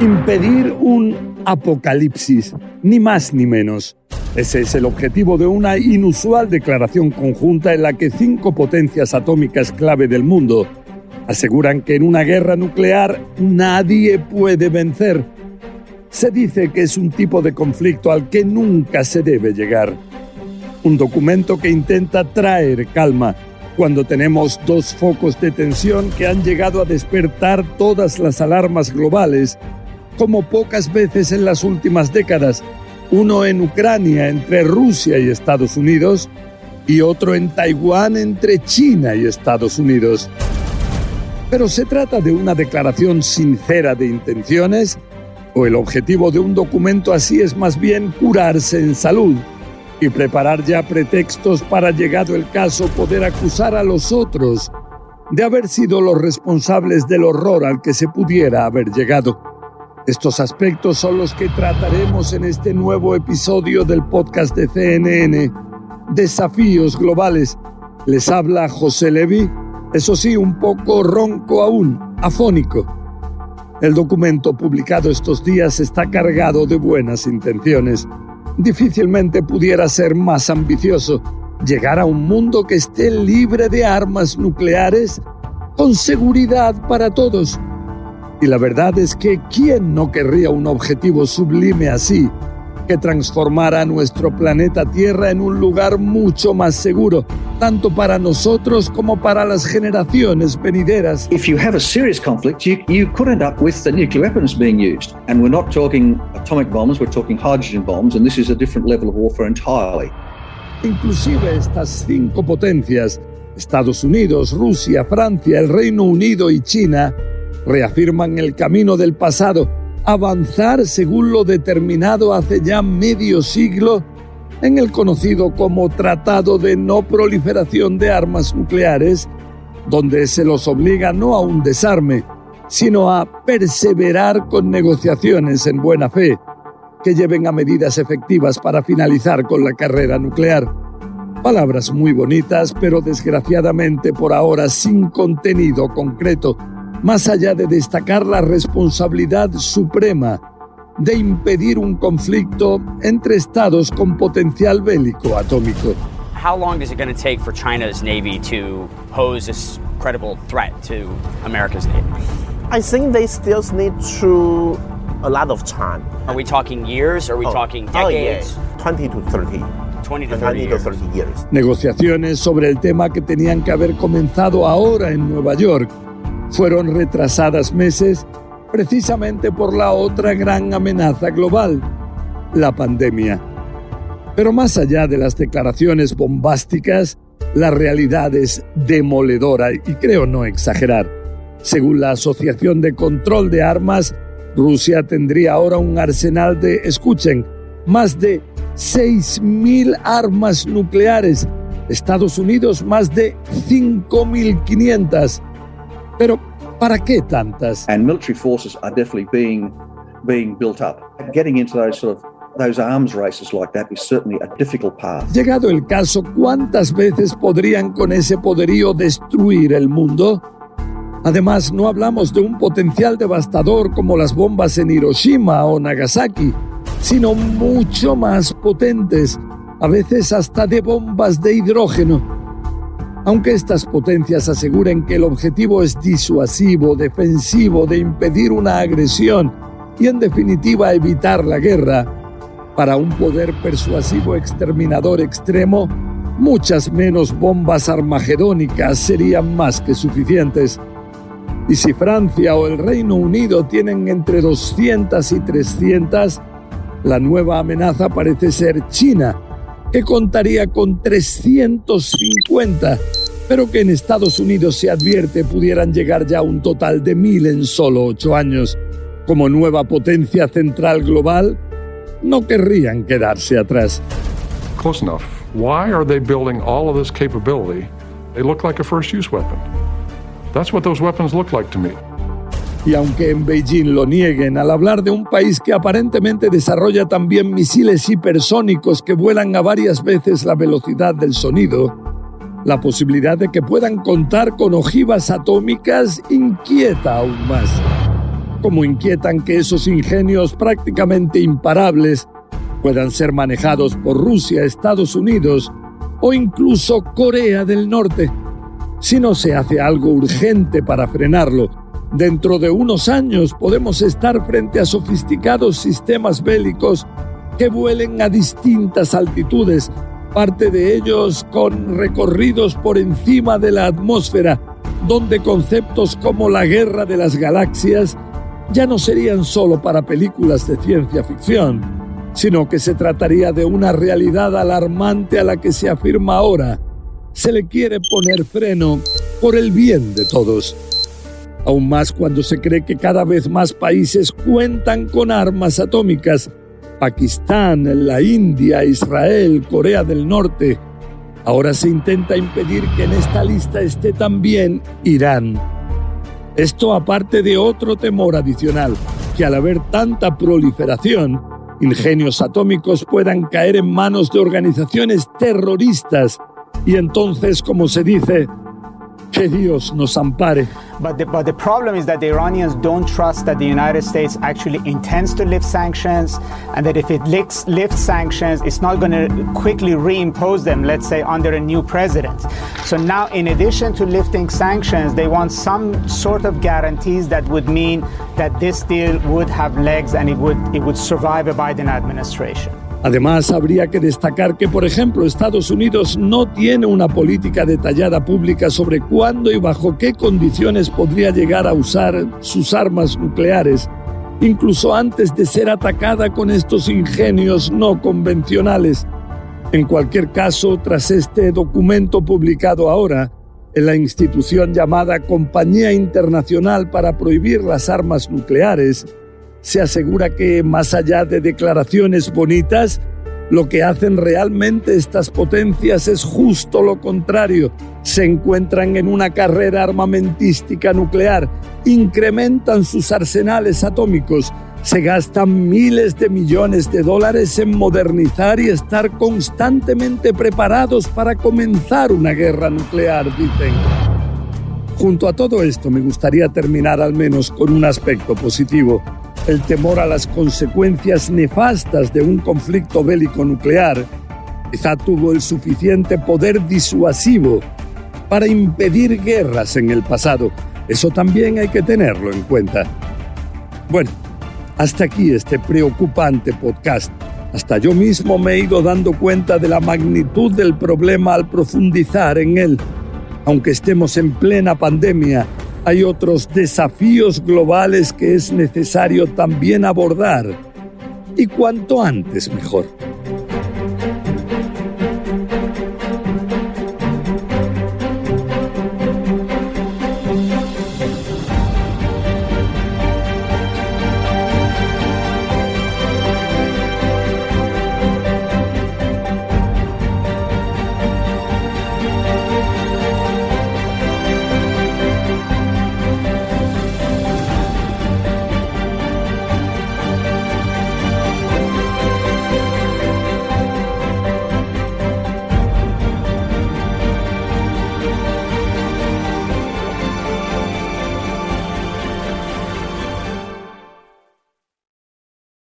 Impedir un apocalipsis, ni más ni menos. Ese es el objetivo de una inusual declaración conjunta en la que cinco potencias atómicas clave del mundo aseguran que en una guerra nuclear nadie puede vencer. Se dice que es un tipo de conflicto al que nunca se debe llegar. Un documento que intenta traer calma cuando tenemos dos focos de tensión que han llegado a despertar todas las alarmas globales, como pocas veces en las últimas décadas, uno en Ucrania entre Rusia y Estados Unidos y otro en Taiwán entre China y Estados Unidos. Pero se trata de una declaración sincera de intenciones o el objetivo de un documento así es más bien curarse en salud y preparar ya pretextos para, llegado el caso, poder acusar a los otros de haber sido los responsables del horror al que se pudiera haber llegado. Estos aspectos son los que trataremos en este nuevo episodio del podcast de CNN, Desafíos Globales. Les habla José Levi, eso sí, un poco ronco aún, afónico. El documento publicado estos días está cargado de buenas intenciones difícilmente pudiera ser más ambicioso, llegar a un mundo que esté libre de armas nucleares con seguridad para todos. Y la verdad es que ¿quién no querría un objetivo sublime así? Que transformara nuestro planeta Tierra en un lugar mucho más seguro, tanto para nosotros como para las generaciones venideras. If you have a serious conflict, you, you could end up with the nuclear weapons being used. And we're not talking atomic bombs, we're talking hydrogen bombs, and this is a different level of warfare entirely. Inclusive estas cinco potencias, Estados Unidos, Rusia, Francia, el Reino Unido y China, reafirman el camino del pasado avanzar según lo determinado hace ya medio siglo en el conocido como Tratado de No Proliferación de Armas Nucleares, donde se los obliga no a un desarme, sino a perseverar con negociaciones en buena fe que lleven a medidas efectivas para finalizar con la carrera nuclear. Palabras muy bonitas, pero desgraciadamente por ahora sin contenido concreto más allá de destacar la responsabilidad suprema de impedir un conflicto entre estados con potencial bélico atómico. How long is it going to take for China's navy to pose a credible threat to America's navy? I think they still need to a lot of time. Are we talking years? Are we oh, talking decades? Oh, yes. 20 to 30. 20 to 30 years. 30 years. Negociaciones sobre el tema que tenían que haber comenzado ahora en Nueva York fueron retrasadas meses precisamente por la otra gran amenaza global, la pandemia. Pero más allá de las declaraciones bombásticas, la realidad es demoledora y creo no exagerar. Según la Asociación de Control de Armas, Rusia tendría ahora un arsenal de, escuchen, más de 6.000 armas nucleares, Estados Unidos más de 5.500 pero, ¿para qué tantas? And military forces are definitely being, being built up. Getting into those sort of those arms races like that is certainly a difficult path. Llegado el caso, ¿cuántas veces podrían con ese poderío destruir el mundo? Además, no hablamos de un potencial devastador como las bombas en Hiroshima o Nagasaki, sino mucho más potentes, a veces hasta de bombas de hidrógeno aunque estas potencias aseguren que el objetivo es disuasivo, defensivo, de impedir una agresión y en definitiva evitar la guerra, para un poder persuasivo exterminador extremo, muchas menos bombas armagedónicas serían más que suficientes. Y si Francia o el Reino Unido tienen entre 200 y 300, la nueva amenaza parece ser China, que contaría con 350 pero que en Estados Unidos se advierte pudieran llegar ya a un total de mil en solo ocho años. Como nueva potencia central global, no querrían quedarse atrás. Close enough. Why are they building all of this capability? They look like a first use weapon. That's what those weapons look like to me. Y aunque en Beijing lo nieguen al hablar de un país que aparentemente desarrolla también misiles hipersónicos que vuelan a varias veces la velocidad del sonido, la posibilidad de que puedan contar con ojivas atómicas inquieta aún más. Como inquietan que esos ingenios prácticamente imparables puedan ser manejados por Rusia, Estados Unidos o incluso Corea del Norte. Si no se hace algo urgente para frenarlo, dentro de unos años podemos estar frente a sofisticados sistemas bélicos que vuelen a distintas altitudes, parte de ellos con recorridos por encima de la atmósfera, donde conceptos como la guerra de las galaxias ya no serían solo para películas de ciencia ficción sino que se trataría de una realidad alarmante a la que se afirma ahora. Se le quiere poner freno por el bien de todos. Aún más cuando se cree que cada vez más países cuentan con armas atómicas. Pakistán, la India, Israel, Corea del Norte. Ahora se intenta impedir que en esta lista esté también Irán. Esto aparte de otro temor adicional, que al haber tanta proliferación, ingenios atómicos puedan caer en manos de organizaciones terroristas y entonces, como se dice, Que Dios nos ampare. But the, but the problem is that the Iranians don't trust that the United States actually intends to lift sanctions, and that if it lifts, lifts sanctions, it's not going to quickly reimpose them, let's say, under a new president. So now, in addition to lifting sanctions, they want some sort of guarantees that would mean that this deal would have legs and it would, it would survive a Biden administration. Además, habría que destacar que, por ejemplo, Estados Unidos no tiene una política detallada pública sobre cuándo y bajo qué condiciones podría llegar a usar sus armas nucleares, incluso antes de ser atacada con estos ingenios no convencionales. En cualquier caso, tras este documento publicado ahora, en la institución llamada Compañía Internacional para Prohibir las Armas Nucleares, se asegura que más allá de declaraciones bonitas, lo que hacen realmente estas potencias es justo lo contrario. Se encuentran en una carrera armamentística nuclear, incrementan sus arsenales atómicos, se gastan miles de millones de dólares en modernizar y estar constantemente preparados para comenzar una guerra nuclear, dicen. Junto a todo esto me gustaría terminar al menos con un aspecto positivo el temor a las consecuencias nefastas de un conflicto bélico nuclear, quizá tuvo el suficiente poder disuasivo para impedir guerras en el pasado. Eso también hay que tenerlo en cuenta. Bueno, hasta aquí este preocupante podcast. Hasta yo mismo me he ido dando cuenta de la magnitud del problema al profundizar en él. Aunque estemos en plena pandemia, hay otros desafíos globales que es necesario también abordar y cuanto antes mejor.